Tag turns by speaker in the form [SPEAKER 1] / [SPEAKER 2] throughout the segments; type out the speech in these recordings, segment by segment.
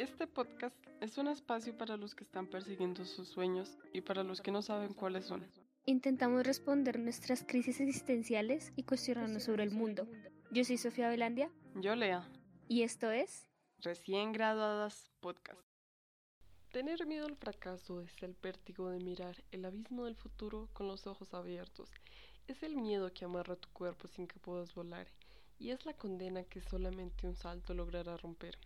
[SPEAKER 1] Este podcast es un espacio para los que están persiguiendo sus sueños y para los que no saben cuáles son.
[SPEAKER 2] Intentamos responder nuestras crisis existenciales y cuestionarnos sobre el mundo. Yo soy Sofía Velandia.
[SPEAKER 1] Yo, Lea.
[SPEAKER 2] Y esto es
[SPEAKER 1] Recién Graduadas Podcast. Tener miedo al fracaso es el vértigo de mirar el abismo del futuro con los ojos abiertos. Es el miedo que amarra tu cuerpo sin que puedas volar. Y es la condena que solamente un salto logrará romper.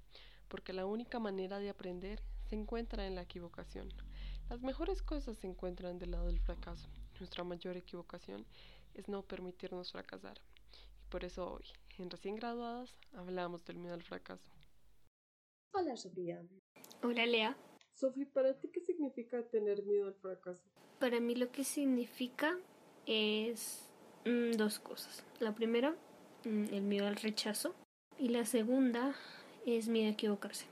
[SPEAKER 1] Porque la única manera de aprender se encuentra en la equivocación. Las mejores cosas se encuentran del lado del fracaso. Nuestra mayor equivocación es no permitirnos fracasar. Y por eso hoy, en recién graduadas, hablamos del miedo al fracaso.
[SPEAKER 3] Hola, Sofía.
[SPEAKER 2] Hola, Lea.
[SPEAKER 3] Sofía, ¿para ti qué significa tener miedo al fracaso?
[SPEAKER 2] Para mí lo que significa es mm, dos cosas. La primera, mm, el miedo al rechazo. Y la segunda es miedo a equivocarse.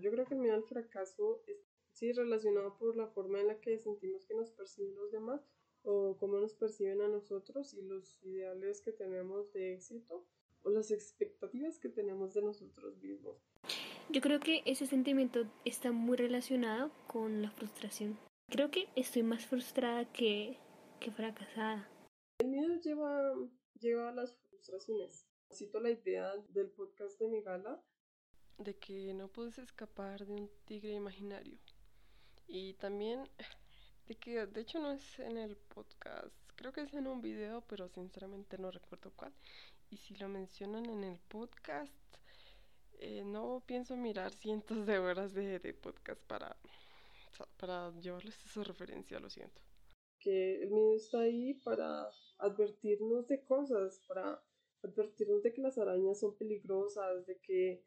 [SPEAKER 3] Yo creo que el miedo al fracaso es sí relacionado por la forma en la que sentimos que nos perciben los demás o cómo nos perciben a nosotros y los ideales que tenemos de éxito o las expectativas que tenemos de nosotros mismos.
[SPEAKER 2] Yo creo que ese sentimiento está muy relacionado con la frustración. Creo que estoy más frustrada que, que fracasada.
[SPEAKER 3] El miedo lleva, lleva a las frustraciones. Cito la idea del podcast de mi gala.
[SPEAKER 1] De que no puedes escapar de un tigre imaginario. Y también de que de hecho no es en el podcast, creo que es en un video, pero sinceramente no recuerdo cuál. Y si lo mencionan en el podcast, eh, no pienso mirar cientos de horas de, de podcast para, para llevarles esa referencia, lo siento.
[SPEAKER 3] Que el miedo está ahí para advertirnos de cosas, para advertirnos de que las arañas son peligrosas, de que,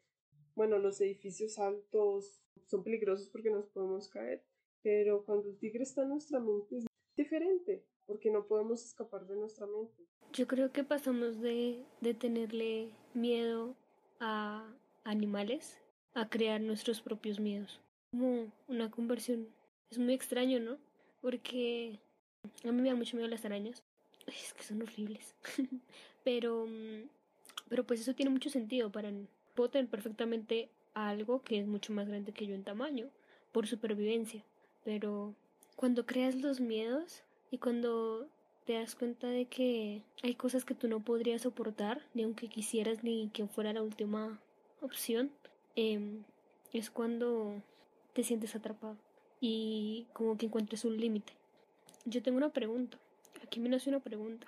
[SPEAKER 3] bueno, los edificios altos son peligrosos porque nos podemos caer, pero cuando el tigre está en nuestra mente es diferente, porque no podemos escapar de nuestra mente.
[SPEAKER 2] Yo creo que pasamos de, de tenerle miedo a animales a crear nuestros propios miedos. Como una conversión. Es muy extraño, ¿no? Porque a mí me da mucho miedo las arañas. Es que son horribles. pero, pero pues eso tiene mucho sentido para... Puedo tener perfectamente algo que es mucho más grande que yo en tamaño, por supervivencia. Pero cuando creas los miedos y cuando te das cuenta de que hay cosas que tú no podrías soportar, ni aunque quisieras, ni que fuera la última opción, eh, es cuando te sientes atrapado y como que encuentres un límite. Yo tengo una pregunta. Aquí me nace una pregunta.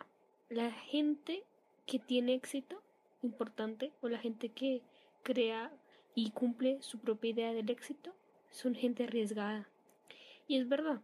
[SPEAKER 2] La gente que tiene éxito importante o la gente que crea y cumple su propia idea del éxito son gente arriesgada. Y es verdad,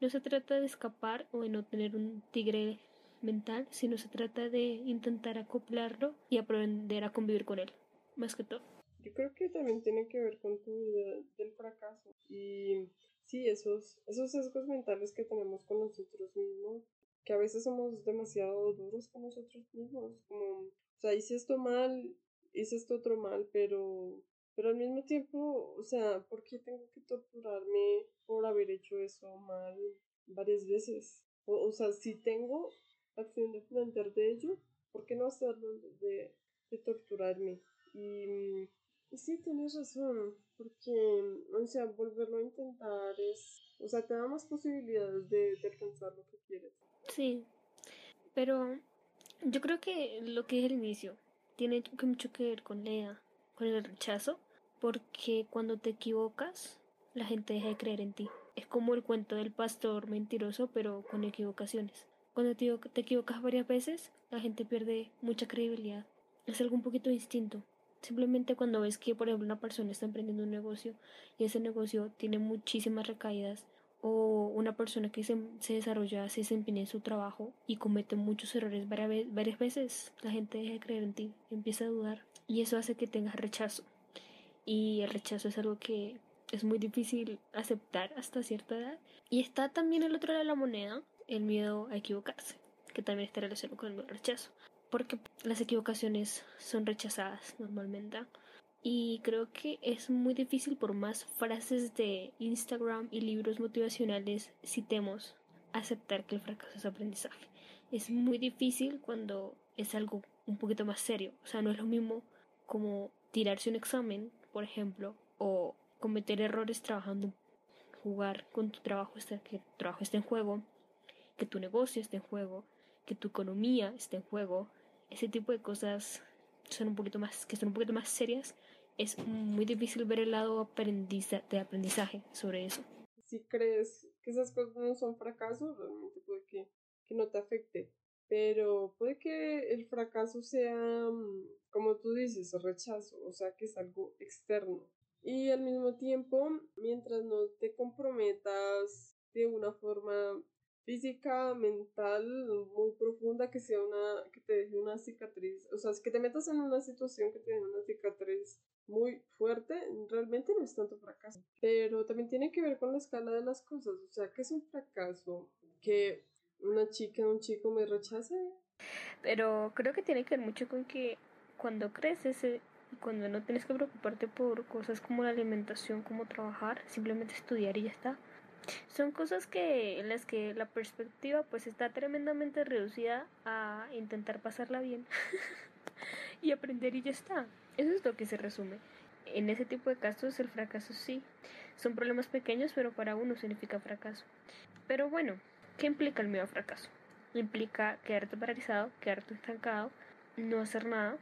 [SPEAKER 2] no se trata de escapar o de no tener un tigre mental, sino se trata de intentar acoplarlo y aprender a convivir con él, más que todo.
[SPEAKER 3] Yo creo que también tiene que ver con tu idea del fracaso y sí, esos, esos sesgos mentales que tenemos con nosotros mismos, que a veces somos demasiado duros con nosotros mismos, como, o sea, hice esto mal, hice esto otro mal, pero pero al mismo tiempo, o sea, ¿por qué tengo que torturarme por haber hecho eso mal varias veces? O, o sea, si tengo acción de plantear de ello, ¿por qué no hacerlo de, de torturarme? Y, y sí, tienes razón, porque, o sea, volverlo a intentar es, o sea, te da más posibilidades de, de alcanzar lo que quieres.
[SPEAKER 2] Sí, pero yo creo que lo que es el inicio tiene mucho que ver con Lea con el rechazo, porque cuando te equivocas, la gente deja de creer en ti. Es como el cuento del pastor mentiroso, pero con equivocaciones. Cuando te, te equivocas varias veces, la gente pierde mucha credibilidad. Es algo un poquito distinto. Simplemente cuando ves que, por ejemplo, una persona está emprendiendo un negocio y ese negocio tiene muchísimas recaídas, o una persona que se, desarrolla, se desempeña en su trabajo y comete muchos errores varias, varias veces, la gente deja de creer en ti, empieza a dudar y eso hace que tengas rechazo. Y el rechazo es algo que es muy difícil aceptar hasta cierta edad. Y está también el otro lado de la moneda, el miedo a equivocarse, que también está relacionado con el rechazo. Porque las equivocaciones son rechazadas normalmente. Y creo que es muy difícil por más frases de Instagram y libros motivacionales citemos aceptar que el fracaso es aprendizaje. Es muy difícil cuando es algo un poquito más serio. O sea, no es lo mismo como tirarse un examen, por ejemplo, o cometer errores trabajando, jugar con tu trabajo, que tu trabajo esté en juego, que tu negocio esté en juego, que tu economía esté en juego, ese tipo de cosas son un poquito más, que son un poquito más serias, es muy difícil ver el lado de aprendizaje sobre eso.
[SPEAKER 3] Si crees que esas cosas no son fracasos, realmente puede que, que no te afecte, pero puede que el fracaso sea, mm, como tú dices, rechazo, o sea, que es algo externo. Y al mismo tiempo, mientras no te comprometas de una forma física, mental, muy profunda, que sea una, que te deje una cicatriz, o sea, que te metas en una situación que te deje una cicatriz muy fuerte, realmente no es tanto fracaso, pero también tiene que ver con la escala de las cosas, o sea, que es un fracaso que una chica, un chico me rechace.
[SPEAKER 2] Pero creo que tiene que ver mucho con que cuando creces y cuando no tienes que preocuparte por cosas como la alimentación, como trabajar, simplemente estudiar y ya está son cosas que en las que la perspectiva pues está tremendamente reducida a intentar pasarla bien y aprender y ya está. Eso es lo que se resume. En ese tipo de casos el fracaso sí. Son problemas pequeños, pero para uno significa fracaso. Pero bueno, ¿qué implica el miedo al fracaso? Implica quedarte paralizado, quedarte estancado, no hacer nada.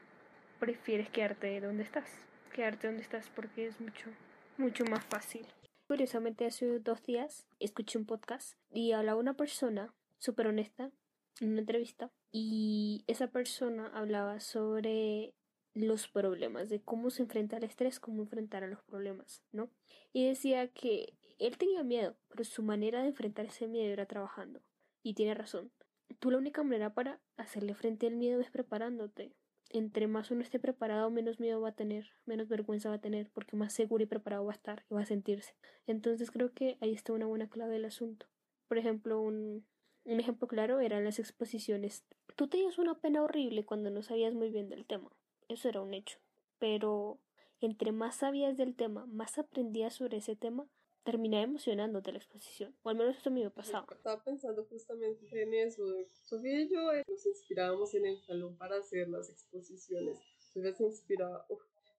[SPEAKER 2] Prefieres quedarte donde estás. Quedarte donde estás porque es mucho, mucho más fácil. Curiosamente, hace dos días escuché un podcast y hablaba una persona súper honesta en una entrevista y esa persona hablaba sobre los problemas, de cómo se enfrenta al estrés, cómo enfrentar a los problemas, ¿no? Y decía que él tenía miedo, pero su manera de enfrentar ese miedo era trabajando. Y tiene razón. Tú la única manera para hacerle frente al miedo es preparándote, entre más uno esté preparado, menos miedo va a tener, menos vergüenza va a tener, porque más seguro y preparado va a estar y va a sentirse. Entonces creo que ahí está una buena clave del asunto. Por ejemplo, un, un ejemplo claro eran las exposiciones. Tú tenías una pena horrible cuando no sabías muy bien del tema. Eso era un hecho. Pero entre más sabías del tema, más aprendías sobre ese tema, terminé emocionándote la exposición. O al menos eso a mí me pasaba.
[SPEAKER 3] Estaba pensando justamente en eso. Sofía y yo eh, nos inspirábamos en el salón para hacer las exposiciones. Sofía se inspiraba.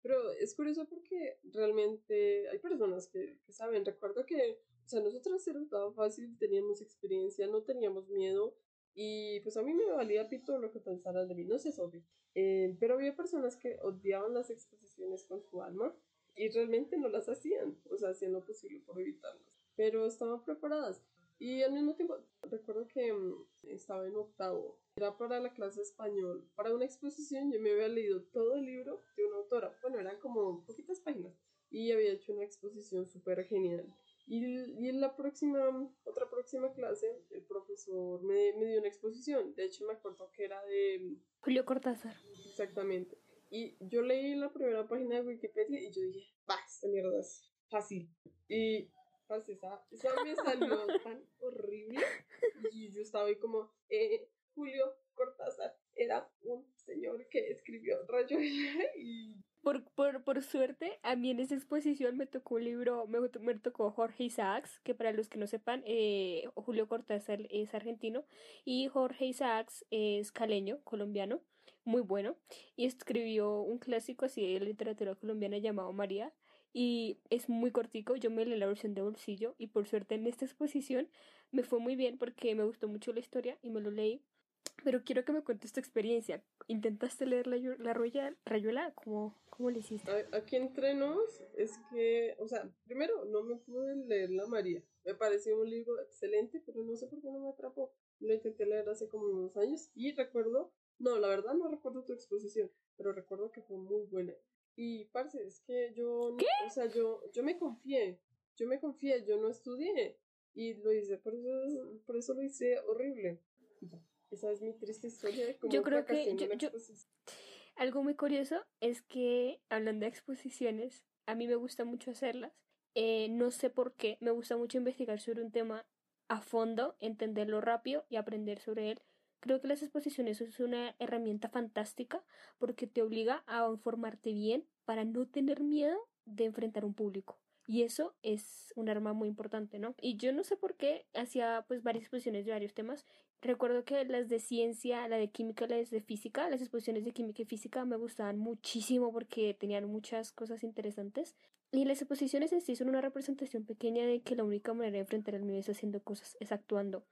[SPEAKER 3] Pero es curioso porque realmente hay personas que, que saben. Recuerdo que, o sea, nosotros era tan fácil, teníamos experiencia, no teníamos miedo. Y pues a mí me valía pito lo que pensaran de mí, no sé, Sofía. Eh, pero había personas que odiaban las exposiciones con su alma y realmente no las hacían, o sea, hacían lo posible por evitarlas, pero estaban preparadas. Y al mismo tiempo, recuerdo que mm, estaba en octavo, era para la clase de español, para una exposición, yo me había leído todo el libro de una autora, bueno, eran como poquitas páginas, y había hecho una exposición súper genial. Y, y, en la próxima, otra próxima clase, el profesor me, me dio una exposición, de hecho me acuerdo que era de...
[SPEAKER 2] Julio Cortázar.
[SPEAKER 3] Exactamente. Y yo leí la primera página de Wikipedia y yo dije, bah, esta mierda es fácil. Y pues, esa, esa me salió tan horrible. Y yo estaba ahí como, eh, Julio Cortázar era un señor que escribió Rayuela y...
[SPEAKER 2] Por, por, por suerte, a mí en esa exposición me tocó un libro, me, me tocó Jorge Isaacs, que para los que no sepan, eh, Julio Cortázar es argentino y Jorge Isaacs es caleño, colombiano muy bueno y escribió un clásico así de literatura colombiana llamado María y es muy cortico, yo me leí la versión de bolsillo y por suerte en esta exposición me fue muy bien porque me gustó mucho la historia y me lo leí. Pero quiero que me cuentes tu experiencia. ¿Intentaste leer la, la rayuela? ¿Cómo, ¿Cómo le hiciste?
[SPEAKER 3] Aquí entre nos es que, o sea, primero no me pude leer la María. Me pareció un libro excelente, pero no sé por qué no me atrapó. Lo intenté leer hace como unos años y recuerdo no, la verdad no recuerdo tu exposición, pero recuerdo que fue muy buena. Y, parce, es que yo,
[SPEAKER 2] ¿Qué?
[SPEAKER 3] o sea, yo, yo me confié, yo me confié, yo no estudié y lo hice, por eso, por eso lo hice horrible. Esa es mi triste historia de cómo
[SPEAKER 2] yo creo que yo, algo muy curioso es que hablando de exposiciones, a mí me gusta mucho hacerlas. Eh, no sé por qué, me gusta mucho investigar sobre un tema a fondo, entenderlo rápido y aprender sobre él. Creo que las exposiciones es una herramienta fantástica porque te obliga a informarte bien para no tener miedo de enfrentar un público. Y eso es un arma muy importante, ¿no? Y yo no sé por qué hacía pues varias exposiciones de varios temas. Recuerdo que las de ciencia, la de química, las de física, las exposiciones de química y física me gustaban muchísimo porque tenían muchas cosas interesantes. Y las exposiciones en sí son una representación pequeña de que la única manera de enfrentar el miedo es haciendo cosas, es actuando.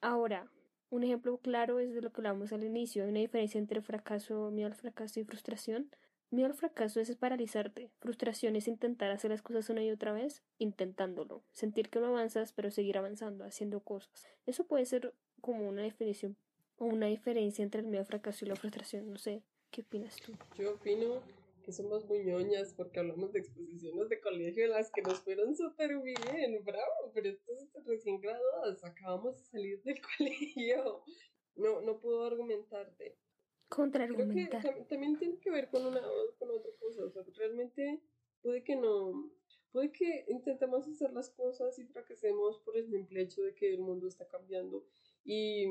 [SPEAKER 2] Ahora, un ejemplo claro es de lo que hablamos al inicio. Una diferencia entre fracaso, miedo al fracaso y frustración. Miedo al fracaso es paralizarte. Frustración es intentar hacer las cosas una y otra vez, intentándolo. Sentir que no avanzas, pero seguir avanzando, haciendo cosas. Eso puede ser como una definición o una diferencia entre el miedo al fracaso y la frustración. No sé, ¿qué opinas tú?
[SPEAKER 3] Yo opino que somos muy ñoñas porque hablamos de exposiciones de colegio las que nos fueron súper bien, bravo, pero estos recién graduados, acabamos de salir del colegio. No, no puedo argumentarte.
[SPEAKER 2] Contraargumentar.
[SPEAKER 3] Creo que también tiene que ver con, una, con otra cosa, o sea, realmente puede que no, puede que intentemos hacer las cosas y fracasemos por el simple hecho de que el mundo está cambiando y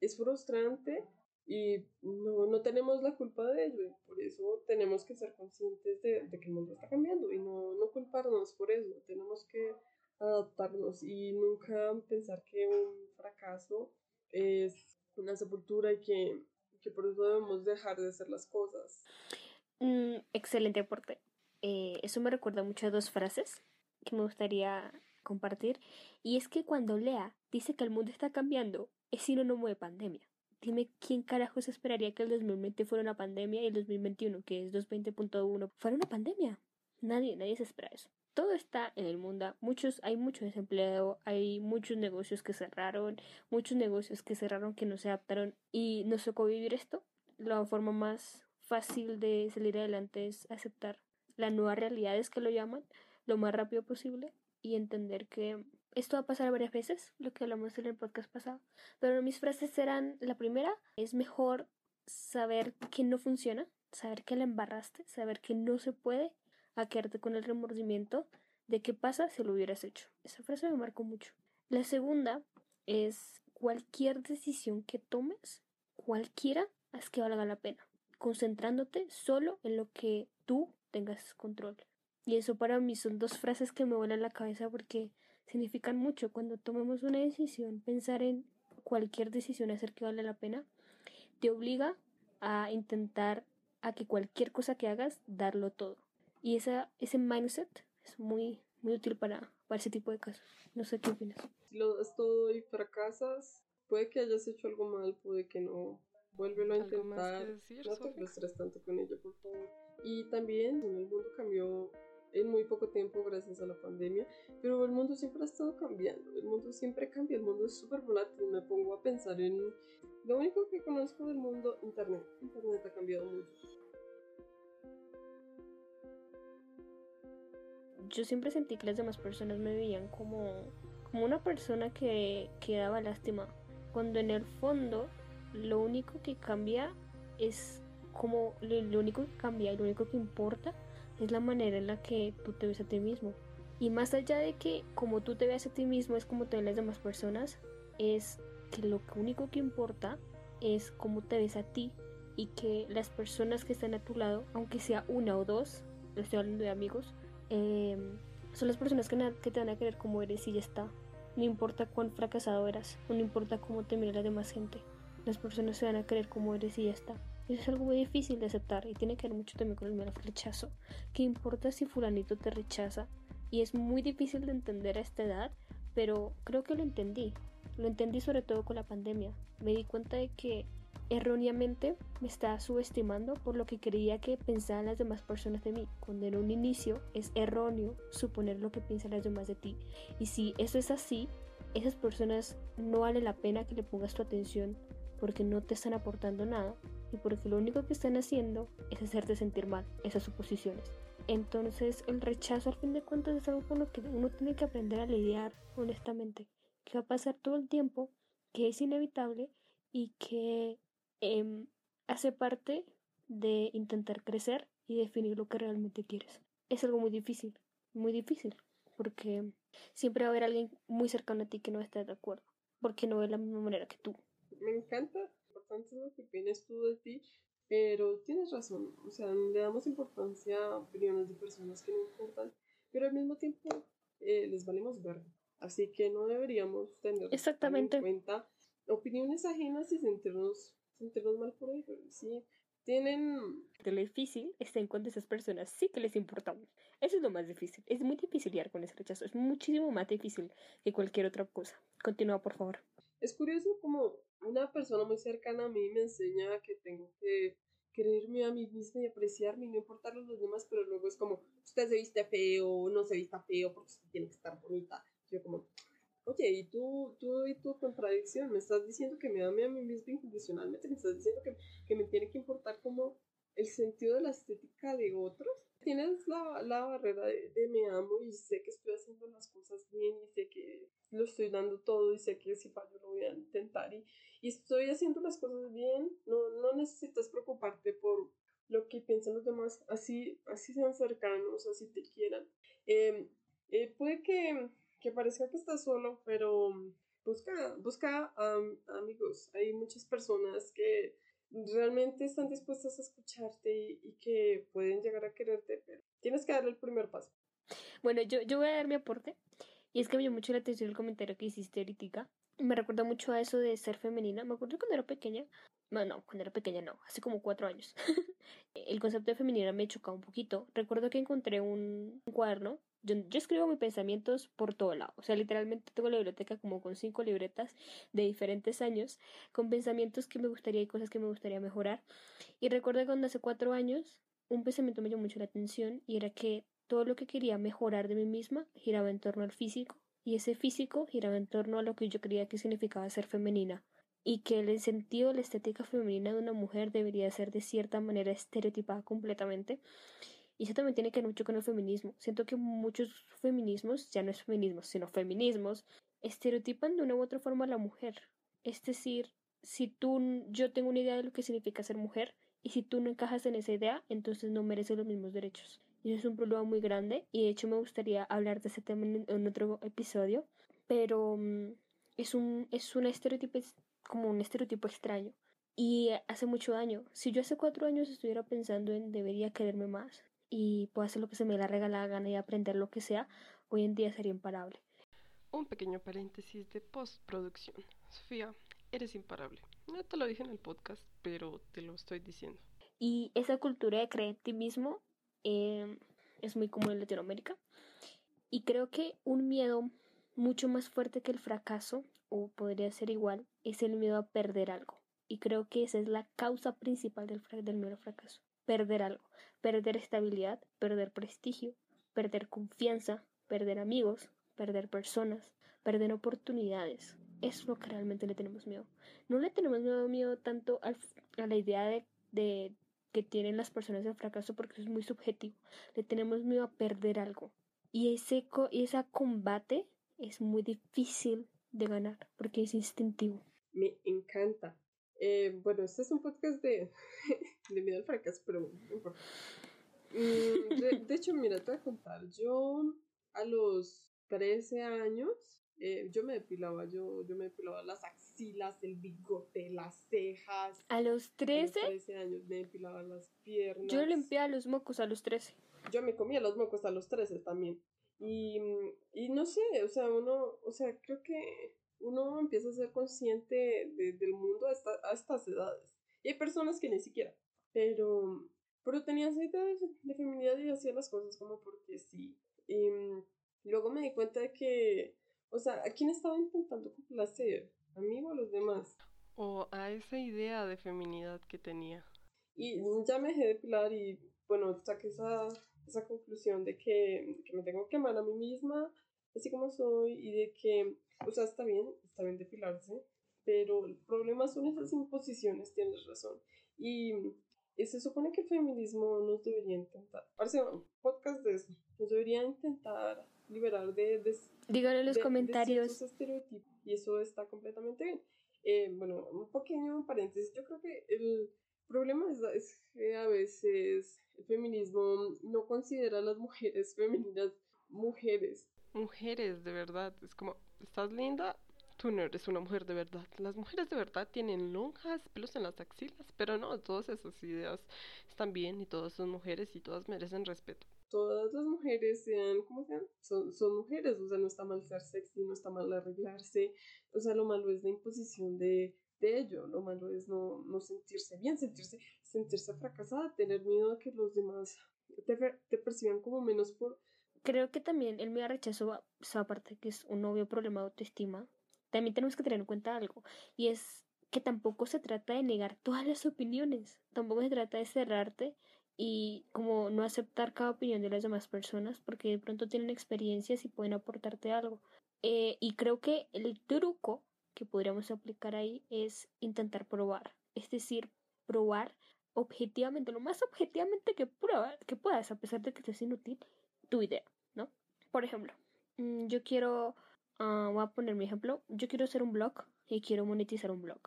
[SPEAKER 3] es frustrante y no, no tenemos la culpa de ello y por eso tenemos que ser conscientes de, que el mundo está cambiando y no, no culparnos por eso, tenemos que adaptarnos y nunca pensar que un fracaso es una sepultura y que, que por eso debemos dejar de hacer las cosas.
[SPEAKER 2] Mm, excelente aporte. Eh, eso me recuerda mucho a dos frases que me gustaría compartir y es que cuando Lea dice que el mundo está cambiando es sinónimo de pandemia dime quién carajos esperaría que el 2020 fuera una pandemia y el 2021, que es 220.1, fuera una pandemia. Nadie, nadie se espera eso. Todo está en el mundo. Muchos, hay mucho desempleo, hay muchos negocios que cerraron, muchos negocios que cerraron que no se adaptaron y nos tocó vivir esto. La forma más fácil de salir adelante es aceptar la nueva realidad, es que lo llaman, lo más rápido posible y entender que esto va a pasar varias veces, lo que hablamos en el podcast pasado. Pero mis frases eran, la primera, es mejor saber que no funciona, saber que la embarraste, saber que no se puede, a quedarte con el remordimiento de qué pasa si lo hubieras hecho. Esa frase me marcó mucho. La segunda es cualquier decisión que tomes, cualquiera, haz que valga la pena, concentrándote solo en lo que tú tengas control. Y eso para mí son dos frases que me vuelan la cabeza porque significan mucho. Cuando tomemos una decisión, pensar en cualquier decisión hacer que vale la pena, te obliga a intentar a que cualquier cosa que hagas, darlo todo. Y esa, ese mindset es muy, muy útil para, para ese tipo de casos. No sé qué opinas.
[SPEAKER 3] Si lo das todo y fracasas, puede que hayas hecho algo mal, puede que no. Vuélvelo a intentar. no te frustres tanto con ello, por favor. Y también el mundo cambió en muy poco tiempo gracias a la pandemia, pero el mundo siempre ha estado cambiando, el mundo siempre cambia, el mundo es súper volátil, me pongo a pensar en lo único que conozco del mundo, Internet, Internet ha cambiado mucho.
[SPEAKER 2] Yo siempre sentí que las demás personas me veían como, como una persona que, que daba lástima, cuando en el fondo lo único que cambia es como lo único que cambia y lo único que importa es la manera en la que tú te ves a ti mismo. Y más allá de que como tú te ves a ti mismo es como te ven las demás personas, es que lo único que importa es cómo te ves a ti y que las personas que están a tu lado, aunque sea una o dos, estoy hablando de amigos, em, son las personas que, que, te van a querer como eres y ya está. No importa cuán fracasado eras, no importa cómo te mira la demás gente, las personas se van a querer como eres y ya está. Es algo muy difícil de aceptar y tiene que ver mucho también con el miedo al rechazo. ¿Qué importa si fulanito te rechaza? Y es muy difícil de entender a esta edad, pero creo que lo entendí. Lo entendí sobre todo con la pandemia. Me di cuenta de que erróneamente me estaba subestimando por lo que creía que pensaban las demás personas de mí, cuando en un inicio es erróneo suponer lo que piensan las demás de ti. Y si eso es así, esas personas no vale la pena que le pongas tu atención porque no te están aportando nada y porque lo único que están haciendo es hacerte sentir mal, esas suposiciones. Entonces el rechazo al fin de cuentas es algo con lo que uno tiene que aprender a lidiar honestamente, que va a pasar todo el tiempo, que es inevitable y que em, hace parte de intentar crecer y definir lo que realmente quieres. Es algo muy difícil, muy difícil, porque siempre va a haber alguien muy cercano a ti que no esté de acuerdo, porque no ve la misma manera que tú.
[SPEAKER 3] Me encanta importante lo que opinas tú de ti, pero tienes razón, o sea, le damos importancia a opiniones de personas que no importan, pero al mismo tiempo eh, les valemos ver, así que no deberíamos tener
[SPEAKER 2] Exactamente.
[SPEAKER 3] en cuenta opiniones ajenas y sentirnos, sentirnos mal por ello, sí, tienen...
[SPEAKER 2] Lo difícil está en cuando esas personas sí que les importamos. Eso es lo más difícil. Es muy difícil lidiar con ese rechazo. Es muchísimo más difícil que cualquier otra cosa. Continúa, por favor.
[SPEAKER 3] Es curioso como una persona muy cercana a mí me enseña que tengo que quererme a mí misma y apreciarme y no importarle los demás, pero luego es como, usted se viste feo, no se vista feo porque usted tiene que estar bonita. Yo como, oye, ¿y tú, tú y tu contradicción? ¿Me estás diciendo que me ame a mí misma incondicionalmente? ¿Me estás diciendo que, que me tiene que importar como el sentido de la estética de otros? Tienes la, la barrera de, de, me amo y sé que estoy haciendo las cosas bien y sé que lo estoy dando todo y sé que si fallo lo voy a intentar y, y estoy haciendo las cosas bien. No, no necesitas preocuparte por lo que piensan los demás, así, así sean cercanos, así te quieran. Eh, eh, puede que que parezca que estás solo, pero busca, busca amigos. Hay muchas personas que realmente están dispuestas a escucharte y, que pueden llegar a quererte, pero tienes que darle el primer paso.
[SPEAKER 2] Bueno, yo, yo voy a dar mi aporte. Y es que me llamó mucho la atención el comentario que hiciste ahorita. Me recuerda mucho a eso de ser femenina. Me acuerdo cuando era pequeña. No, no, cuando era pequeña no, hace como cuatro años. el concepto de femenina me chocaba un poquito. Recuerdo que encontré un cuaderno yo, escribo mis pensamientos por todo lado. O sea, literalmente tengo la biblioteca como con cinco libretas de diferentes años, con pensamientos que me gustaría y cosas que me gustaría mejorar. Y recuerdo cuando hace cuatro años, un pensamiento me llamó mucho la atención y era que todo lo que quería mejorar de mí misma giraba en torno al físico. Y ese físico giraba en torno a lo que yo creía que significaba ser femenina. Y que el sentido de la estética femenina de una mujer debería ser de cierta manera estereotipada completamente y eso también tiene que ver mucho con el feminismo. Siento que muchos feminismos, ya no es feminismo, sino feminismos, estereotipan de una u otra forma a la mujer. Es decir, si tú, yo tengo una idea de lo que significa ser mujer, y si tú no encajas en esa idea, entonces no mereces los mismos derechos. Y eso es un problema muy grande, y de hecho me gustaría hablar de ese tema en, otro episodio, pero mm, es un, es un estereotipo, como un estereotipo extraño. Y hace mucho daño. Si yo hace cuatro años estuviera pensando en debería quererme más, y puedo hacer lo que se me la regala la gana y aprender lo que sea, hoy en día sería imparable.
[SPEAKER 1] Un pequeño paréntesis de postproducción. Sofía, eres imparable. No te lo dije en el podcast, pero te lo estoy diciendo.
[SPEAKER 2] Y esa cultura de creer en ti mismo em, es muy común en Latinoamérica. Y creo que un miedo mucho más fuerte que el fracaso, o podría ser igual, es el miedo a perder algo. Y creo que esa es la causa principal del, del miedo al fracaso. Perder algo perder estabilidad, perder prestigio, perder confianza, perder amigos, perder personas, perder oportunidades. Es lo que realmente le tenemos miedo. No le tenemos miedo, tanto a la idea de, que tienen las personas del fracaso porque es muy subjetivo. Le tenemos miedo a perder algo. Y ese, y ese combate es muy difícil de ganar porque es instintivo.
[SPEAKER 3] Me encanta. Eh, bueno, este es un podcast de, de miedo al fracaso, pero no importa. Mm, de, hecho, mira, te voy a contar. Yo a los 13 años, eh, yo me depilaba, yo, yo me depilaba las axilas, el bigote, las cejas.
[SPEAKER 2] ¿A los 13?
[SPEAKER 3] A los 13 años me depilaba las piernas.
[SPEAKER 2] Yo limpiaba los mocos a los 13.
[SPEAKER 3] Yo me comía los mocos a los 13 también. Y, y no sé, o sea, uno, o sea, creo que uno empieza a ser consciente del mundo a, a estas edades. Y hay personas que ni siquiera. Pero pero tenía esa idea de, feminidad y hacía las cosas como porque sí. Y mm, luego me di cuenta de que, o sea, ¿a quién estaba intentando complacer? ¿A mí o a los demás?
[SPEAKER 1] O a esa idea de feminidad que tenía.
[SPEAKER 3] Y ya me dejé de pilar y, bueno, saqué esa, esa conclusión de que, que me tengo que amar a mí misma, así como soy, y de que, o sea, está bien, está bien depilarse, pero el problema son esas imposiciones, tienes razón. Y y se supone que el feminismo nos debería intentar, parece un podcast de eso, nos debería intentar liberar de... de
[SPEAKER 2] Díganlo en los comentarios.
[SPEAKER 3] estereotipos, y eso está completamente bien. Eh, bueno, un pequeño paréntesis, yo creo que el problema es, es, que a veces el feminismo no considera a las mujeres femeninas mujeres.
[SPEAKER 1] Mujeres, de verdad, es como, estás linda, tú no eres una mujer de verdad. Las mujeres de verdad tienen lonjas, pelos en las axilas, pero no, todas esas ideas están bien y todas son mujeres y todas merecen respeto.
[SPEAKER 3] Todas las mujeres sean como sean, son, son mujeres, o sea, no está mal ser sexy, no está mal arreglarse, o sea, lo malo es la imposición de, de ello. Lo malo es no, no sentirse bien, sentirse, sentirse fracasada, tener miedo a que los demás te, te perciban como menos por...
[SPEAKER 2] Creo que también el miedo a rechazo, aparte que es un obvio problema de autoestima, también tenemos que tener en cuenta algo, y es que tampoco se trata de negar todas las opiniones, tampoco se trata de cerrarte y como no aceptar cada opinión de las demás personas porque de pronto tienen experiencias y pueden aportarte algo. Eh, y creo que el truco que podríamos aplicar ahí es intentar probar, es decir, probar objetivamente, lo más objetivamente que, que puedas, a pesar de que sea inútil, tu idea, ¿no? Por ejemplo, mm, yo quiero, uh, voy a poner mi ejemplo, yo quiero hacer un blog y quiero monetizar un blog.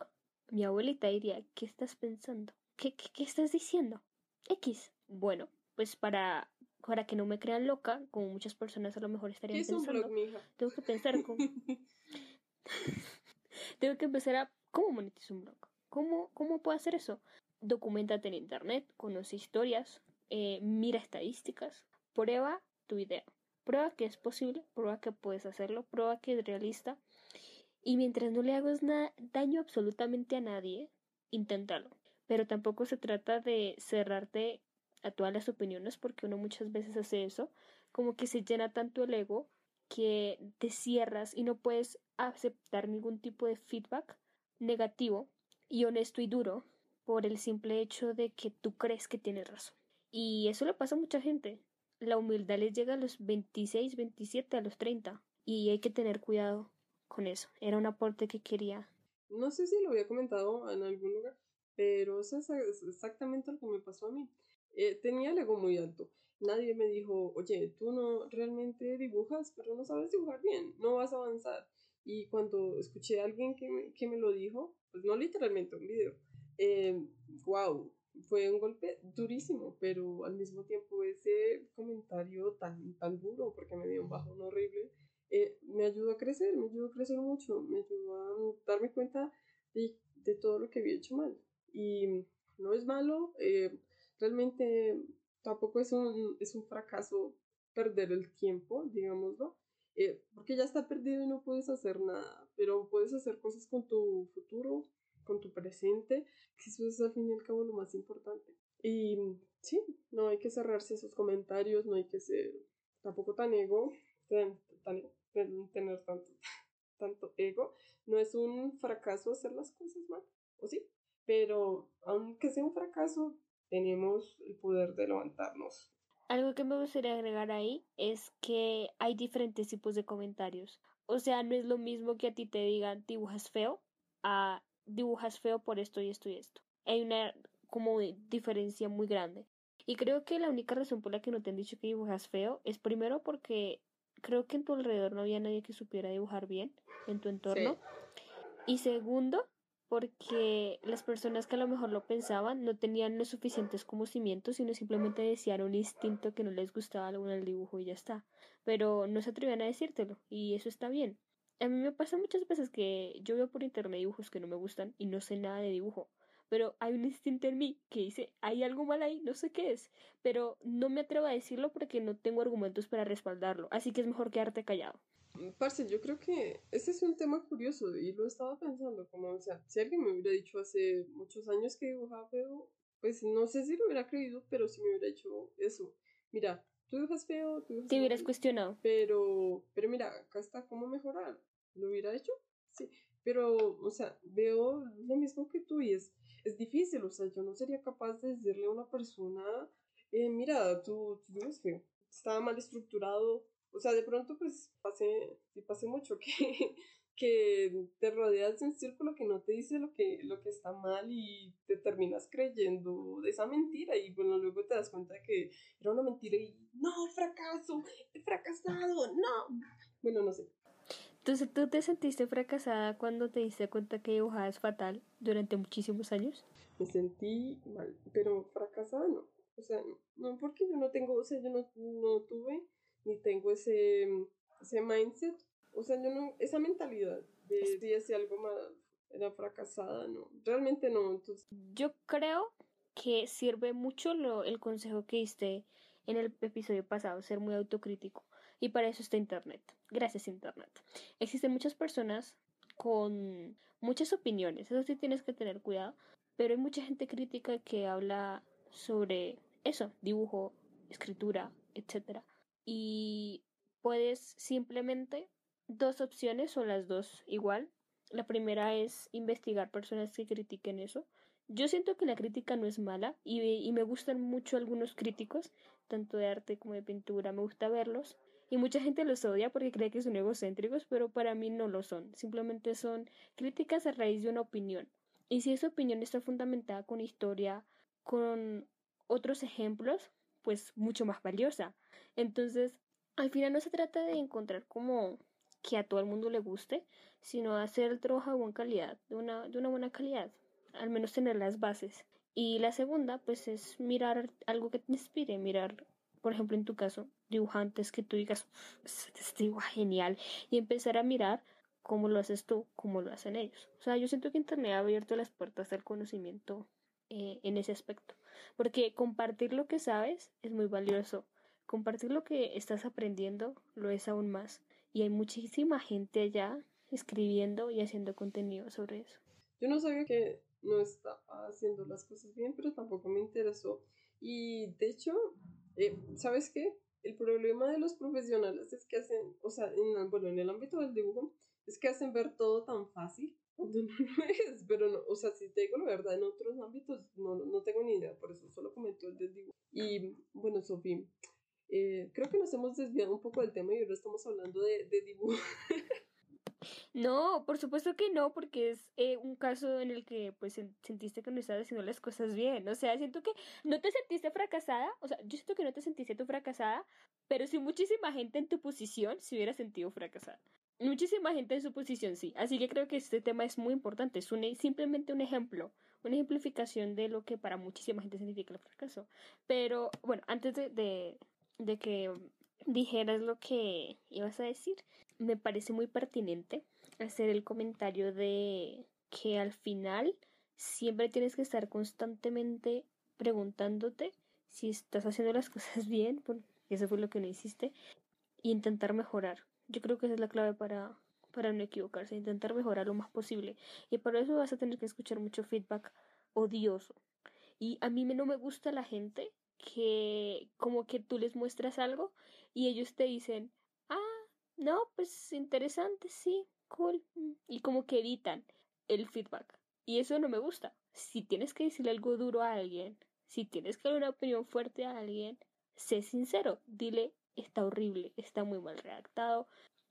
[SPEAKER 2] Mi abuelita diría, ¿qué estás pensando? ¿Qué, qué, qué estás diciendo? X. Bueno, pues para, para que no me crean loca, como muchas personas a lo mejor estarían pensando, tengo que pensar cómo... tengo que empezar a cómo monetizo un blog. ¿Cómo, ¿Cómo puedo hacer eso? Docúmentate en internet, conoce historias, eh, mira estadísticas, prueba tu idea. Prueba que es posible, prueba que puedes hacerlo, prueba que es realista. Y mientras no le hagas daño absolutamente a nadie, inténtalo pero tampoco se trata de cerrarte a todas las opiniones porque uno muchas veces hace eso, como que se llena tanto el ego que te cierras y no puedes aceptar ningún tipo de feedback negativo y honesto y duro por el simple hecho de que tú crees que tienes razón. Y eso le pasa a mucha gente. La humildad les llega a los 26, 27, a los 30 y hay que tener cuidado con eso. Era un aporte que quería.
[SPEAKER 3] No sé si lo había comentado en algún lugar, pero eso es exactamente lo que me pasó a mí. Eh, tenía el ego muy alto. Nadie me dijo, oye, tú no realmente dibujas, pero no sabes dibujar bien, no vas a avanzar. Y cuando escuché a alguien que me, lo dijo, pues no literalmente un video, eh, wow, fue un golpe durísimo, pero al mismo tiempo ese comentario tan, tan duro, porque me dio un bajón horrible, eh, me ayudó a crecer, me ayudó a crecer mucho, me ayudó a darme cuenta de, de todo lo que había hecho mal. Y no es malo, eh, realmente tampoco es un, es un fracaso perder el tiempo, digámoslo, eh, porque ya está perdido y no puedes hacer nada, pero puedes hacer cosas con tu futuro, con tu presente, que eso es al fin y al cabo lo más importante. Y sí, no hay que cerrarse esos comentarios, no hay que ser tampoco tan ego, tan, tener tanto, tanto ego. No es un fracaso hacer las cosas mal, ¿o sí? pero aunque sea un fracaso, tenemos el poder de levantarnos.
[SPEAKER 2] Algo que me gustaría agregar ahí es que hay diferentes tipos de comentarios. O sea, no es lo mismo que a ti te digan dibujas feo a dibujas feo por esto y esto y esto. Hay una como diferencia muy grande. Y creo que la única razón por la que no te han dicho que dibujas feo es primero porque creo que en tu alrededor no había nadie que supiera dibujar bien en tu entorno. Y segundo, porque las personas que a lo mejor lo pensaban no tenían los suficientes conocimientos, sino simplemente decían un instinto que no les gustaba algo en el dibujo y ya está. Pero no se atrevían a decírtelo, y eso está bien. A mí me pasa muchas veces que yo veo por internet dibujos que no me gustan y no sé nada de dibujo, pero hay un instinto en mí que dice, hay algo mal ahí, no sé qué es, pero no me atrevo a decirlo porque no tengo argumentos para respaldarlo, así que es mejor quedarte callado.
[SPEAKER 3] Parce, yo creo que ese es un tema curioso y lo he estado pensando, como, o sea, si alguien me hubiera dicho hace muchos años que dibujaba feo, pues no sé si lo hubiera creído, pero si me hubiera dicho eso. Mira, tú dibujas feo, tú
[SPEAKER 2] dibujas Te hubieras cuestionado.
[SPEAKER 3] Pero, pero mira, acá está cómo mejorar. ¿Lo hubiera hecho? Sí. Pero, o sea, veo lo mismo que tú y es, es difícil, o sea, yo no sería capaz de decirle a una persona, eh, mira, tú, tú mal estructurado, o sea, de pronto pues pasé, sí pasé mucho que, que te rodeas de un círculo que no te dice lo que, lo que está mal y te terminas creyendo de esa mentira y bueno, luego te das cuenta que era una mentira y no, fracaso, he fracasado, no. Bueno, no sé.
[SPEAKER 2] Entonces, ¿tú te sentiste fracasada cuando te diste cuenta que dibujabas fatal durante muchísimos años?
[SPEAKER 3] Me sentí mal, pero fracasada no. O sea, no, porque yo no tengo, o sea, yo no, no tuve ni tengo ese, ese mindset, o sea, yo no, esa mentalidad de si hacía algo más, era fracasada, no, realmente no. Entonces...
[SPEAKER 2] Yo creo que sirve mucho lo, el consejo que diste en el episodio pasado, ser muy autocrítico. Y para eso está Internet. Gracias Internet. Existen muchas personas con muchas opiniones, eso sí tienes que tener cuidado, pero hay mucha gente crítica que habla sobre eso, dibujo, escritura, etcétera. Y puedes simplemente dos opciones o las dos igual. La primera es investigar personas que critiquen eso. Yo siento que la crítica no es mala y, y me gustan mucho algunos críticos, tanto de arte como de pintura, me gusta verlos. Y mucha gente los odia porque cree que son egocéntricos, pero para mí no lo son. Simplemente son críticas a raíz de una opinión. Y si esa opinión está fundamentada con historia, con otros ejemplos, pues mucho más valiosa. Entonces, al final no se trata de encontrar como que a todo el mundo le guste, sino hacer el trabajo de buena calidad, de una, de una buena calidad, al menos tener las bases. Y la segunda, pues es mirar algo que te inspire, mirar por ejemplo, en tu caso, dibujantes que tú digas, este dibuja genial, y empezar a mirar cómo lo haces tú, cómo lo hacen ellos. O sea, yo siento que Internet ha abierto las puertas del conocimiento eh, en ese aspecto, porque compartir lo que sabes es muy valioso, compartir lo que estás aprendiendo lo es aún más, y hay muchísima gente allá escribiendo y haciendo contenido sobre eso.
[SPEAKER 3] Yo no sabía que no estaba haciendo las cosas bien, pero tampoco me interesó. Y de hecho, eh, ¿Sabes qué? El problema de los profesionales es que hacen, o sea, en, bueno, en el ámbito del dibujo, es que hacen ver todo tan fácil cuando no lo es, pero no, o sea, si te digo la verdad, en otros ámbitos no, no tengo ni idea, por eso solo comento el del dibujo. Y bueno, Sofía, eh, creo que nos hemos desviado un poco del tema y ahora estamos hablando de, de dibujo.
[SPEAKER 2] No, por supuesto que no, porque es eh, un caso en el que pues sentiste que no estabas haciendo las cosas bien. O sea, siento que no te sentiste fracasada. O sea, yo siento que no te sentiste tú fracasada, pero sí muchísima gente en tu posición se hubiera sentido fracasada. Muchísima gente en su posición sí. Así que creo que este tema es muy importante. Es un, simplemente un ejemplo, una ejemplificación de lo que para muchísima gente significa el fracaso. Pero bueno, antes de, de, de que dijeras lo que ibas a decir, me parece muy pertinente hacer el comentario de que al final siempre tienes que estar constantemente preguntándote si estás haciendo las cosas bien, porque eso fue lo que no hiciste, e intentar mejorar. Yo creo que esa es la clave para, para no equivocarse, intentar mejorar lo más posible. Y para eso vas a tener que escuchar mucho feedback odioso. Y a mí no me gusta la gente que como que tú les muestras algo y ellos te dicen, no, pues interesante, sí, cool. Mm, y como que editan el feedback. Y eso no me gusta. Si tienes que decirle algo duro a alguien, si tienes que dar una opinión fuerte a alguien, sé sincero, dile, está horrible, está muy mal redactado,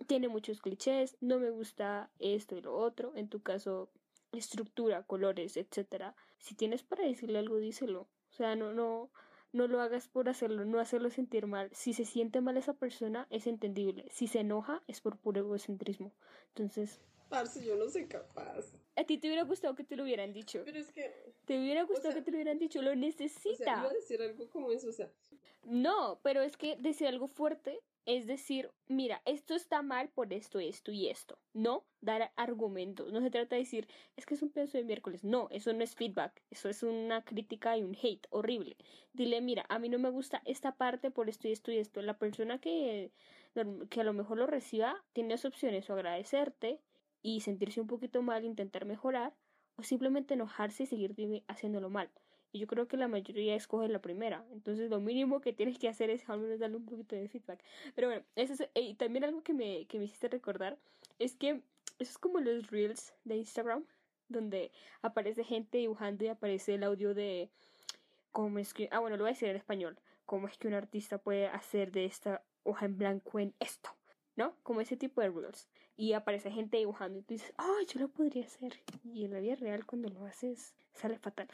[SPEAKER 2] tiene muchos clichés, no me gusta esto y lo otro, en tu caso, estructura, colores, etcétera. Si tienes para decirle algo, díselo. O sea, no, no, no lo hagas por hacerlo, no hacerlo sentir mal. Si se siente mal esa persona, es entendible. Si se enoja, es por puro egocentrismo. Entonces...
[SPEAKER 3] Parce, yo no soy capaz.
[SPEAKER 2] A ti te hubiera gustado que te lo hubieran dicho.
[SPEAKER 3] Pero es que...
[SPEAKER 2] Te hubiera gustado que te lo hubieran dicho, lo necesita. O
[SPEAKER 3] sea, iba a decir algo como eso, o sea...
[SPEAKER 2] No, pero es que decir algo fuerte es decir, mira, esto está mal por esto, esto y esto. No dar argumentos. No se trata de decir, es que es un pedazo de miércoles. No, eso no es feedback. Eso es una crítica y un hate horrible. Dile, mira, a mí no me gusta esta parte por esto y esto y esto. La persona que, que a lo mejor lo reciba tiene dos opciones, o agradecerte y sentirse un poquito mal, intentar mejorar, o simplemente enojarse y seguir haciéndolo mal. Y yo creo que la mayoría escoge la primera. Entonces lo mínimo que tienes que hacer es al menos darle un poquito de feedback. Pero bueno, eso es, y también algo que me, que me hiciste recordar es que eso es como los reels de Instagram, donde aparece gente dibujando y aparece el audio de cómo es que, ah bueno, lo voy a decir en español, cómo es que un artista puede hacer de esta hoja en blanco en esto, ¿no? Como ese tipo de reels. Y aparece gente dibujando y tú dices, oh, yo lo podría hacer. Y en la vida real cuando lo haces sale fatal.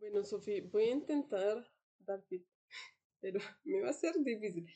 [SPEAKER 3] Bueno, Sofía, voy a intentar dar tip, pero me va a ser difícil.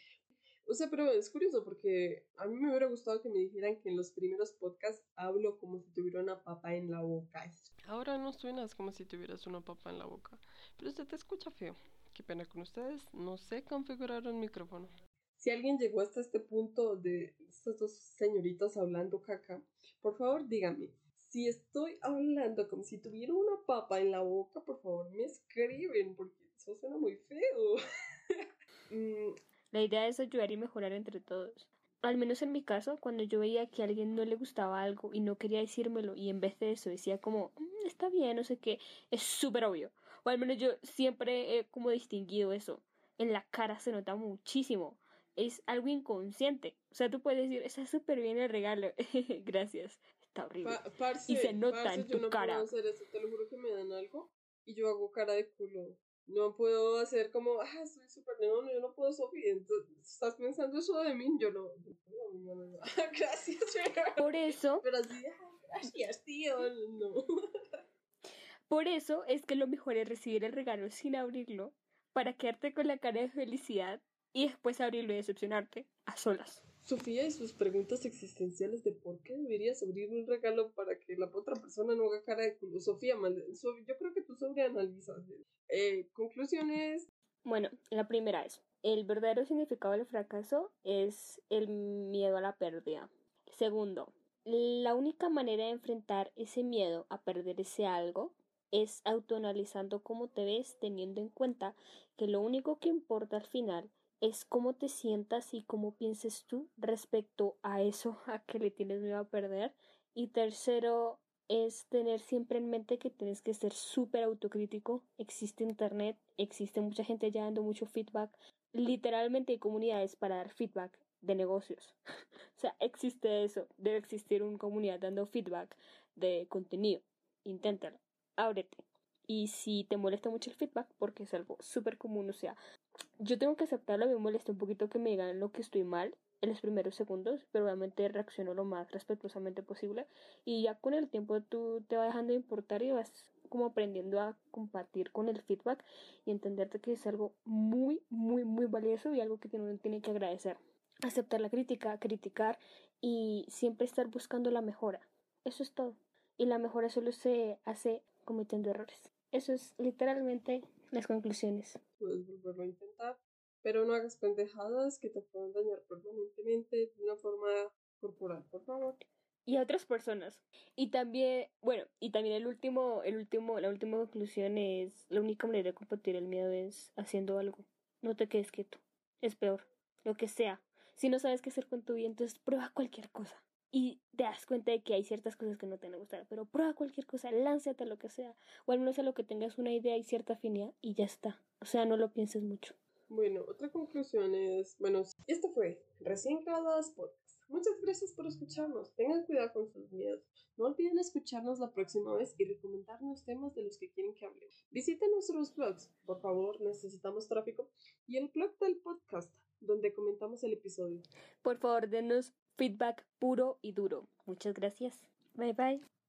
[SPEAKER 3] O sea, pero es curioso porque a mí me hubiera gustado que me dijeran que en los primeros podcasts hablo como si tuviera una papa en la boca.
[SPEAKER 1] Ahora no suenas como si tuvieras una papa en la boca, pero usted te escucha feo. Qué pena con ustedes, no sé configurar un micrófono.
[SPEAKER 3] Si alguien llegó hasta este punto de estos dos señoritos hablando caca, por favor dígame, si estoy hablando como si tuviera una papa en la boca, por favor me escriben, porque eso suena muy feo.
[SPEAKER 2] Mm, la idea es ayudar y mejorar entre todos. al menos en mi caso, cuando yo veía que a alguien no le gustaba algo y no quería decírmelo y en vez de eso decía como, "Mm, está bien, no sé qué, es súper obvio. O al menos yo siempre he como distinguido eso. En la cara se nota muchísimo. Es algo inconsciente. O sea, tú puedes decir, está súper bien el regalo. Gracias. Está horrible.
[SPEAKER 3] Pa- parce,
[SPEAKER 2] Y se nota
[SPEAKER 3] parce,
[SPEAKER 2] en
[SPEAKER 3] yo
[SPEAKER 2] tu
[SPEAKER 3] no
[SPEAKER 2] cara.
[SPEAKER 3] puedo hacer eso, te lo juro que me dan algo y yo hago cara de culo. No puedo hacer como, ah, estoy súper, no, no, yo no puedo. Entonces, ¿estás pensando eso de mí? Yo no. Gracias, pero,
[SPEAKER 2] Por eso,
[SPEAKER 3] pero así, gracias, tío. No.
[SPEAKER 2] por eso es que lo mejor es recibir el regalo sin abrirlo para quedarte con la cara de felicidad y después abrirlo y decepcionarte a solas.
[SPEAKER 3] Sofía y sus preguntas existenciales de por qué deberías abrir un regalo para que la otra persona no haga cara de culo. Sofía, yo creo que tú sobreanalizas. Eh, conclusiones.
[SPEAKER 2] Bueno, la primera es, el verdadero significado del fracaso es el miedo a la pérdida. Segundo, la única manera de enfrentar ese miedo a perder ese algo es autoanalizando cómo te ves teniendo en cuenta que lo único que importa al final es cómo te sientas y cómo pienses tú respecto a eso a que le tienes miedo a perder. Y tercero, es tener siempre en mente que tienes que ser súper autocrítico. Existe internet, existe mucha gente ya dando mucho feedback. Literalmente hay comunidades para dar feedback de negocios. o sea, existe eso. Debe existir una comunidad dando feedback de contenido. Inténtalo, ábrete. Y si te molesta mucho el feedback, porque es algo súper común, o sea, yo tengo que aceptarlo, me molesta un poquito que me digan lo que estoy mal en los primeros segundos, pero obviamente reacciono lo más respetuosamente posible y ya con el tiempo tú te vas dejando de importar y vas como aprendiendo a compartir con el feedback y entenderte que es algo muy, muy, muy valioso y algo que uno tiene que agradecer. Aceptar la crítica, criticar y siempre estar buscando la mejora. Eso es todo. Y la mejora solo se hace cometiendo errores. Eso es literalmente las conclusiones.
[SPEAKER 3] puedes volverlo a intentar, pero no hagas pendejadas que te puedan dañar permanentemente de una forma corporal, por favor.
[SPEAKER 2] y a otras personas. Y también, bueno, y también el último, el último, la última conclusión es, la única manera de combatir el miedo es haciendo algo. No te quedes quieto. Es peor. Lo que sea. Si no sabes qué hacer con tu vida, entonces prueba cualquier cosa. Y te das cuenta de que hay ciertas cosas que no te van a gustar, pero prueba cualquier cosa, lánzate a lo que sea. O al menos a lo que tengas una idea y cierta afinidad y ya está. O sea, no lo pienses mucho.
[SPEAKER 3] Bueno, otra conclusión es, bueno, esto fue Recién Graduadas Podcast. Muchas gracias por escucharnos. Tengan cuidado con sus miedos. No olviden escucharnos la próxima vez y recomendarnos temas de los que quieren que hablemos. Visiten nuestros blogs, por favor, necesitamos tráfico. Y el blog del podcast, donde comentamos el episodio.
[SPEAKER 2] Por favor, denos feedback puro y duro. Muchas gracias. Bye bye.